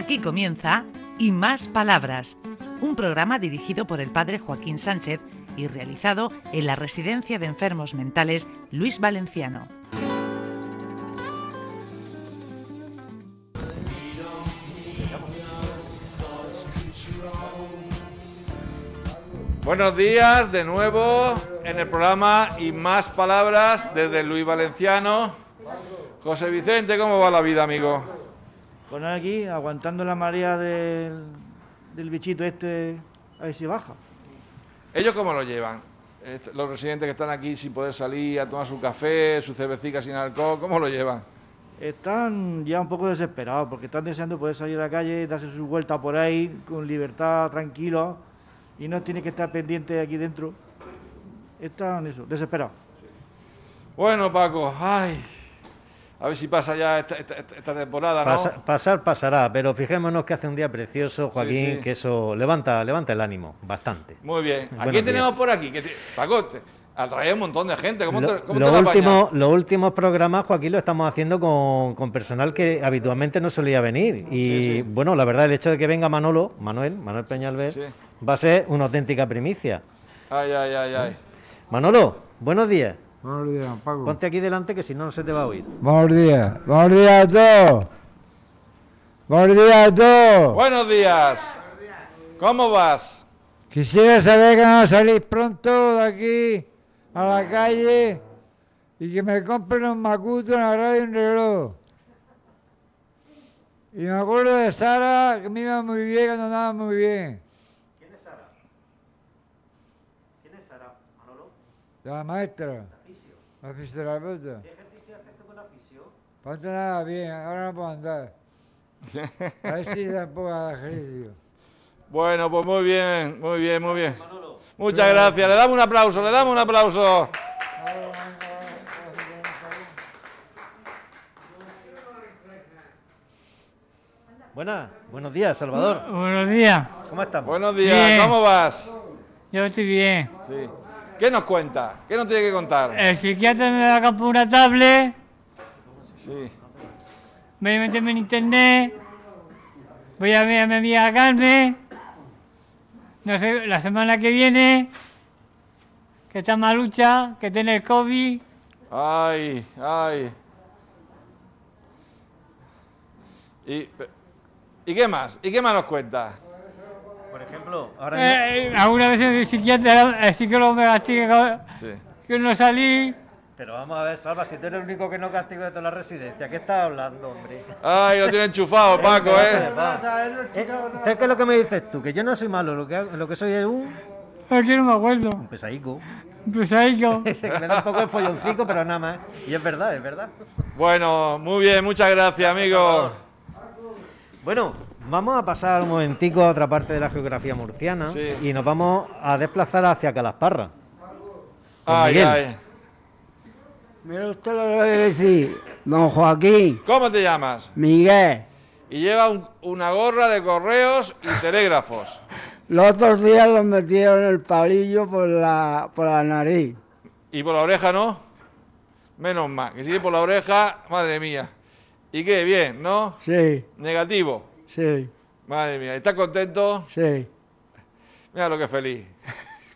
Aquí comienza Y Más Palabras, un programa dirigido por el padre Joaquín Sánchez y realizado en la Residencia de Enfermos Mentales Luis Valenciano. Buenos días de nuevo en el programa Y Más Palabras desde Luis Valenciano. José Vicente, ¿cómo va la vida, amigo? Nada, aquí, aguantando la marea del, del bichito este, a ver si baja. ¿Ellos cómo lo llevan? Los residentes que están aquí sin poder salir a tomar su café, su cervecita sin alcohol, ¿cómo lo llevan? Están ya un poco desesperados porque están deseando poder salir a la calle, darse su vuelta por ahí con libertad, tranquilos y no tiene que estar pendiente aquí dentro. Están eso, desesperados. Bueno, Paco, ay, a ver si pasa ya esta, esta- esta- esta temporada, ¿no? Pasa- pasar pasará, pero fijémonos que hace un día precioso, Joaquín, sí. que eso levanta, levanta el ánimo, bastante. Muy bien. ¿A quién tenemos por aquí? Que te- Paco, atrae un montón de gente. ¿Cómo Lo- te, cómo lo te último- los últimos programas, Joaquín, lo estamos haciendo con, con personal que habitualmente no solía venir. Y Sí, bueno, la verdad, el hecho de que venga Manolo, Manuel, Manuel Peñalver, va a ser una auténtica primicia. Ay, ay, ay, ay. Manolo, buenos días. Buenos días, Paco. Ponte aquí delante que si no, no se te va a oír. Buenos días. Buenos días a todos. Buenos días a todos. Buenos días. ¿Cómo vas? Quisiera saber que van a salir pronto de aquí a la calle y que me compren un macuto, una radio y un reloj. Y me acuerdo de Sara, que me iba muy bien cuando andaba muy bien. ¿Quién es Sara? ¿Quién es Sara, Manolo? La maestra, la fisioterapeuta. ¿Qué ejercicio haces tú con aficio? Ponte nada bien, ahora no puedo andar. A ver si tampoco ejercicio. Bueno, pues muy bien, muy bien, muy bien. Muchas gracias. Le damos un aplauso, le damos un aplauso. Buenas, buenos días, Salvador. Buenos días, ¿Cómo estamos? Buenos días, Bien. ¿cómo vas? yo estoy bien. Sí. ¿Qué nos cuenta? ¿Qué nos tiene que contar? El psiquiatra me da por una tablet, Sí. voy a meterme en internet, voy a ver a mi amiga Carmen, no sé, la semana que viene, que está malucha, que tiene el COVID, Ay, ay. ¿Y, ¿Y qué más? ¿Y qué más nos cuenta? Por ejemplo, ahora mismo- eh, alguna vez el psiquiatra, el psicólogo me castiga Sí. que no salí, Pero vamos a ver, Salva, si tú eres el único que no castigo de toda la residencia, ¿qué estás hablando, hombre? Ay, lo tiene enchufado, Paco, ¿eh? ¿Sabes qué es lo que me dices tú? Que yo no soy malo, lo que, hago- lo que soy es un, aquí no me acuerdo, un pesaico. pues ahí yo. que me da un poco de folloncico, pero nada más. Y es verdad, es verdad. Bueno, muy bien, muchas gracias, amigo. Bueno, vamos a pasar un momentico a otra parte de la geografía murciana Sí. y nos vamos a desplazar hacia Calasparra. Ay, ay. Mira usted lo que voy a decir, don Joaquín, ¿Cómo te llamas? Miguel. Y lleva un- una gorra de correos y telégrafos. Los otros días los metieron el palillo por la, por la nariz. ¿Y por la oreja no? Menos mal, que si es por la oreja, madre mía. ¿Y qué? Bien, ¿no? Sí, Negativo. Sí, Madre mía, ¿estás contento? sí. Mira lo que feliz.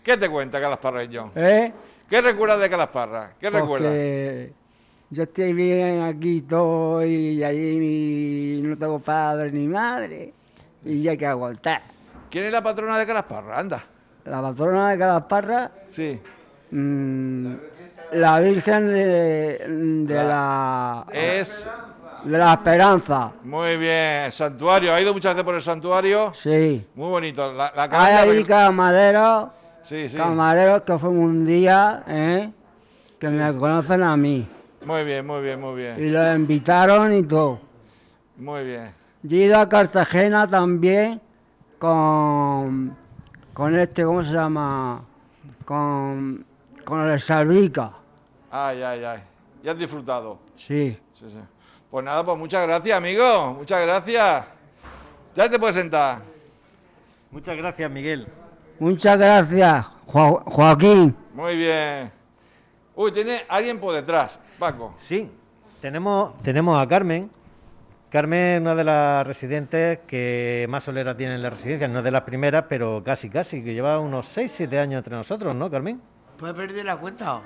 ¿Qué te cuenta Calasparreño? ¿Eh? ¿Qué recuerdas de Calasparra? ¿Qué recuerdas? Porque yo estoy bien aquí todo y allí mi- no tengo padre ni madre. Y hay que aguantar. ¿Quién es la patrona de Calasparra? Anda. La patrona de Calasparra, Sí. mm, la Virgen de, de la, Es la Esperanza. muy bien. Santuario. ¿Ha ido muchas veces por el santuario? Sí. Muy bonito. La, la Hay ahí camareros, Sí, sí. camareros que fuimos un día, ¿eh? que me conocen a mí. Muy bien, muy bien, muy bien. Y los invitaron y todo. Muy bien. Yo he ido a Cartagena también con, con este, ¿cómo se llama? Con, con el Salvica. Ay, ay, ay. Ya has disfrutado. Sí. Sí, sí. Pues nada, pues muchas gracias, amigo. Muchas gracias. Ya te puedes sentar. Muchas gracias, Miguel. Muchas gracias, Jo- Joaquín. Muy bien. Uy, tiene alguien por detrás, Paco. Sí, tenemos, tenemos a Carmen, Carmen es una de las residentes que más solera tiene en la residencia, no es de las primeras, pero casi, casi, que lleva unos 6, 7 años entre nosotros, ¿no, Carmen? Pues he perdido la cuenta.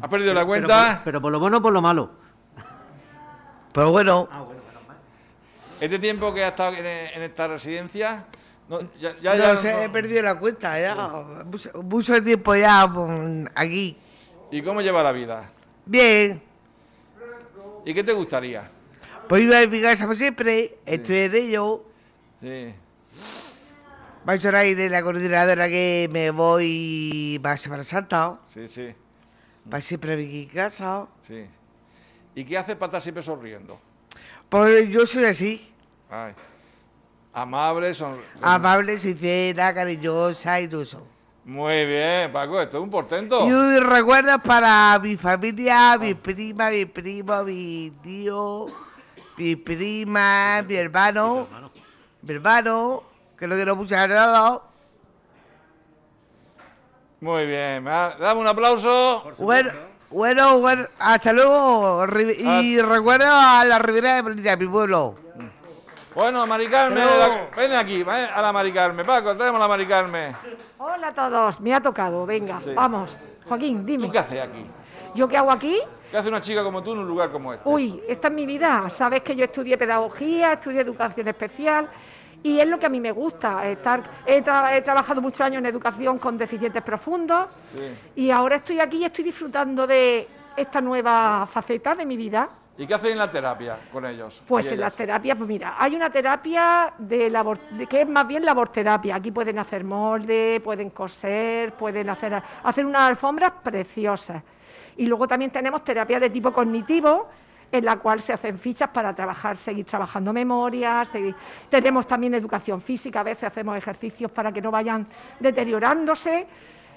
¿Has perdido la Pero cuenta? por, pero por lo bueno o por lo malo. Pero bueno, ¿Este tiempo que has estado en, en esta residencia? No, ya, ya, no ya sé, no- he perdido la cuenta ya. Mucho, mucho tiempo ya aquí. ¿Y cómo lleva la vida? Bien, ¿Y qué te gustaría? pues iba a mi casa por siempre, estoy en ello. Sí. Vais a ir de la coordinadora que me voy para Semana Santa, Sí, sí, para siempre a mi casa. sí. ¿Y qué haces para estar siempre sonriendo? Pues yo soy así, Ay. Amable, son... amable, sincera, cariñosa y todo eso. Muy bien, Paco, esto es un portento. Y un recuerdo para mi familia, mi prima, mi primo, mi tío, mi prima, mi hermano, mi hermano, que lo quiero mucho nada. Muy bien, dame un aplauso. Bueno, bueno, bueno, hasta luego. Y recuerdo a la Ribera de Molina, mi pueblo. Bueno, Mari Carmen, Pero- la- ven aquí, ven a la Mari Carmen. Paco, traemos a la Mari Carmen. Hola a todos, me ha tocado, venga, Sí. vamos. Joaquín, ¿Tú dime. qué haces aquí? ¿Yo qué hago aquí? ¿Qué hace una chica como tú en un lugar como este? Uy, esta es mi vida. Sabes que yo estudié pedagogía, estudié educación especial y es lo que a mí me gusta. Estar, he, tra- he trabajado muchos años en educación con deficientes profundos Sí. y ahora estoy aquí y estoy disfrutando de esta nueva faceta de mi vida. ¿Y qué haces en la terapia con ellos? Pues en las terapias, pues mira, hay una terapia de labor, de- que es más bien laborterapia. Aquí pueden hacer molde, pueden coser, pueden hacer, hacer unas alfombras preciosas. Y luego también tenemos terapia de tipo cognitivo, en la cual se hacen fichas para trabajar, seguir trabajando memoria, seguir- tenemos también educación física, a veces hacemos ejercicios para que no vayan deteriorándose.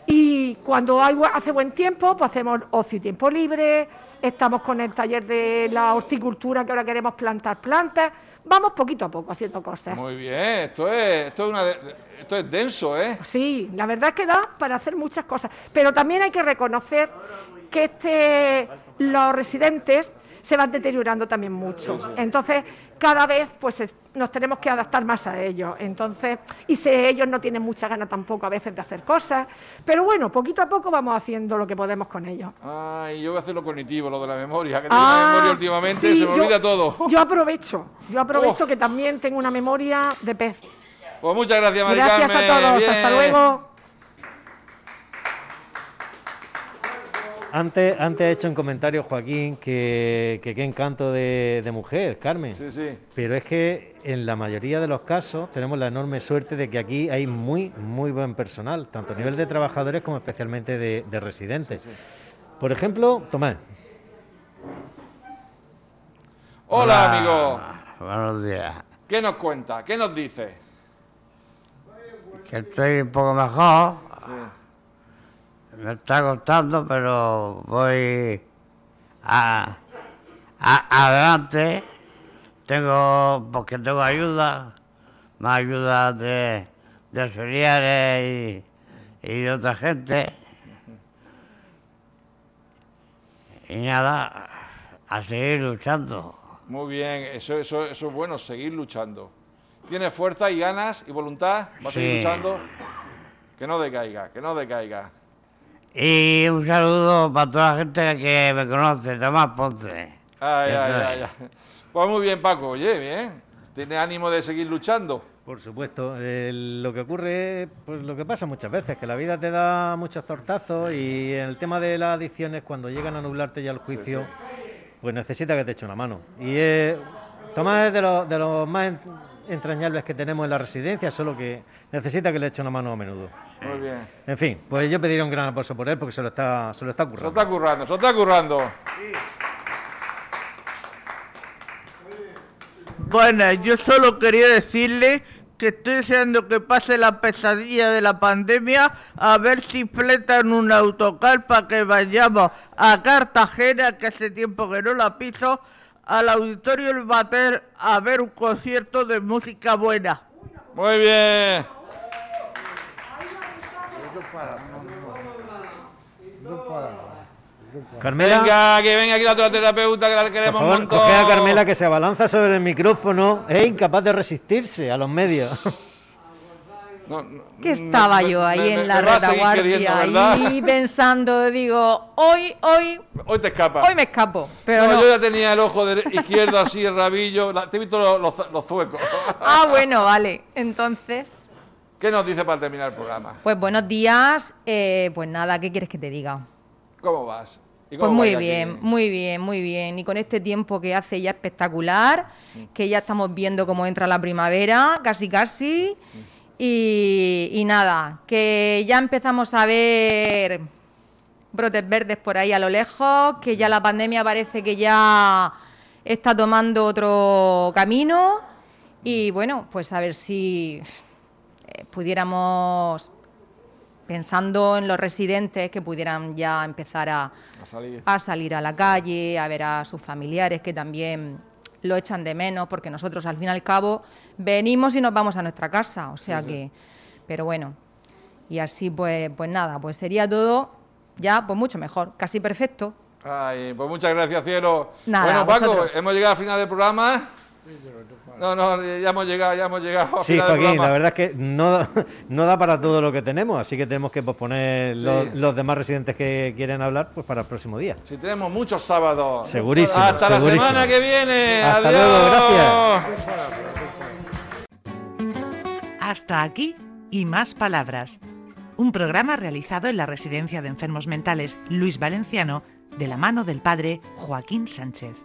Y cuando hay, hace buen tiempo, pues hacemos ocio y tiempo libre, estamos con el taller de la horticultura, que ahora queremos plantar plantas. Vamos poquito a poco haciendo cosas. Muy bien, esto es, esto es, una de- esto es denso, ¿eh? Sí, la verdad es que da para hacer muchas cosas. Pero también hay que reconocer que este, los residentes se van deteriorando también mucho. Entonces, cada vez pues es- nos tenemos que adaptar más a ellos. Entonces, y si ellos no tienen mucha gana tampoco a veces de hacer cosas. Pero bueno, poquito a poco vamos haciendo lo que podemos con ellos. Ay, yo voy a hacer lo cognitivo, lo de la memoria, que tengo Ah, una memoria últimamente, sí, se me yo- olvida todo. Yo aprovecho, yo aprovecho Oh. que también tengo una memoria de pez. Pues muchas gracias, Mari Gracias Carmen. a todos, hasta luego. Antes, antes ha hecho un comentario Joaquín que, que qué encanto de, de mujer, Carmen. Sí, sí. Pero es que en la mayoría de los casos tenemos la enorme suerte de que aquí hay muy, muy buen personal, tanto a nivel de trabajadores como especialmente de, de residentes. Por ejemplo, Tomás, Hola, amigo. Buenos días. ¿Qué nos cuenta? ¿Qué nos dice? Que estoy un poco mejor. Sí. Me está costando, pero voy a, a- adelante. Tengo, porque tengo ayuda, más ayuda de, de auxiliares y, y de otra gente. Y nada, a seguir luchando. Muy bien, eso, eso, eso es bueno, seguir luchando. ¿Tienes fuerza y ganas y voluntad? ¿Vas a seguir luchando? Que no decaiga, que no decaiga. Y un saludo para toda la gente que me conoce, Tomás Ponce. Ay, ay, ay, ay. Pues muy bien, Paco. Oye, bien. ¿Tienes ánimo de seguir luchando? por supuesto, lo que ocurre es pues, lo que pasa muchas veces, que la vida te da muchos tortazos y en el tema de las adicciones, cuando llegan a nublarte ya el juicio, pues necesita que te eche una mano. Y eh, Tomás es de los, de los más entrañables que tenemos en la residencia, solo que necesita que le eche una mano a menudo. Muy bien. En fin, pues yo pediría un gran aplauso por él porque se lo está, se lo está Se lo currando. está currando, se lo está currando. Bueno, yo solo quería decirle que estoy deseando que pase la pesadilla de la pandemia a ver si fletan un autocar para que vayamos a Cartagena, que hace tiempo que no la piso, al Auditorio El Bater a ver un concierto de música buena. Muy bien. Carmela, Venga, que venga aquí la otra terapeuta que la por queremos un favor, montón. coge a Carmela que se abalanza sobre el micrófono, es incapaz de resistirse a los medios. No, no, Que estaba yo ahí me- en la retaguardia, ahí pensando, digo, hoy, hoy, Hoy te escapas. hoy me escapo, pero no, yo ya tenía el ojo dere- izquierdo así, el rabillo. la- te he visto los, los, los zuecos. Ah, bueno, vale. Entonces, ¿Qué nos dice para terminar el programa? pues buenos días. eh, pues nada, ¿qué quieres que te diga? ¿Cómo vas? ¿Y Pues muy aquí? bien, muy bien, muy bien. Y con este tiempo que hace ya espectacular, que ya estamos viendo cómo entra la primavera, casi casi. Y, y nada, que ya empezamos a ver brotes verdes por ahí a lo lejos, que ya la pandemia parece que ya está tomando otro camino. Y bueno, pues a ver si eh, pudiéramos, pensando en los residentes, que pudieran ya empezar a, A salir. a salir a la calle, a ver a sus familiares que también lo echan de menos, porque nosotros al fin y al cabo venimos y nos vamos a nuestra casa, o sea que, pero bueno, y así pues, pues nada, pues sería todo ya pues mucho mejor, casi perfecto. Ay, pues muchas gracias, cielo. Nada, bueno, Paco, vosotros. hemos llegado al final del programa. No, no, ya hemos llegado, ya hemos llegado Sí, Joaquín, la verdad es que no, no da para todo lo que tenemos, así que tenemos que posponer Sí. los, los demás residentes que quieren hablar pues para el próximo día. Si tenemos muchos sábados. Segurísimo, Hasta segurísimo. la semana que viene. Hasta Adiós. luego, gracias. Hasta aquí y más palabras. Un programa realizado en la Residencia de Enfermos Mentales Luis Valenciano de la mano del padre Joaquín Sánchez.